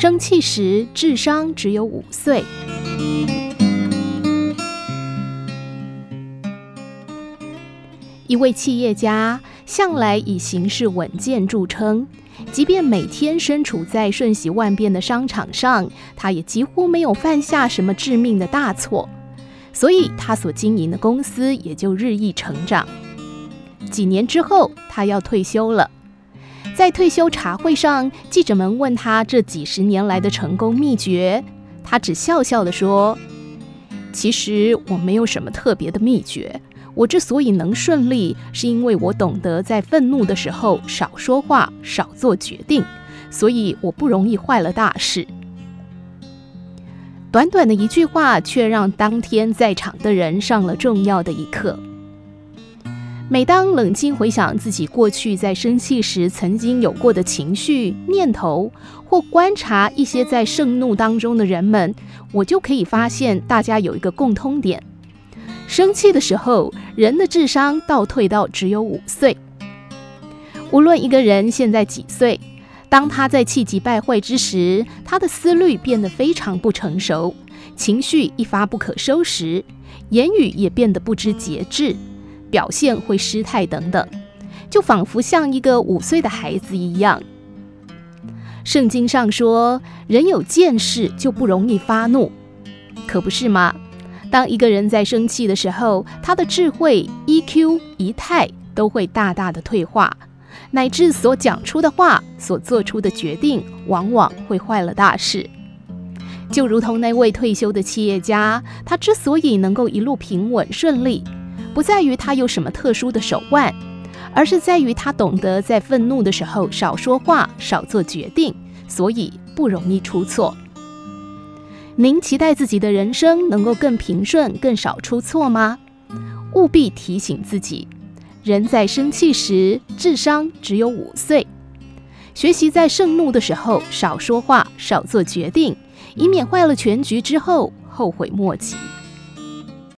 生气时智商只有五岁。一位企业家向来以行事稳健著称，即便每天身处在瞬息万变的商场上，他也几乎没有犯下什么致命的大错，所以他所经营的公司也就日益成长。几年之后，他要退休了。在退休茶会上，记者们问他这几十年来的成功秘诀，他只笑笑地说：“其实我没有什么特别的秘诀。我之所以能顺利，是因为我懂得在愤怒的时候少说话、少做决定，所以我不容易坏了大事。”短短的一句话，却让当天在场的人上了重要的一课。每当冷静回想自己过去在生气时曾经有过的情绪、念头，或观察一些在盛怒当中的人们，我就可以发现大家有一个共通点：生气的时候，人的智商倒退到只有五岁。无论一个人现在几岁，当他在气急败坏之时，他的思虑变得非常不成熟，情绪一发不可收拾，言语也变得不知节制。表现会失态等等，就仿佛像一个五岁的孩子一样。圣经上说，人有见识就不容易发怒，可不是吗？当一个人在生气的时候，他的智慧、EQ、仪态都会大大的退化，乃至所讲出的话、所做出的决定，往往会坏了大事。就如同那位退休的企业家，他之所以能够一路平稳顺利。不在于他有什么特殊的手腕，而是在于他懂得在愤怒的时候少说话、少做决定，所以不容易出错。您期待自己的人生能够更平顺、更少出错吗？务必提醒自己，人在生气时智商只有五岁，学习在盛怒的时候少说话、少做决定，以免坏了全局之后后悔莫及。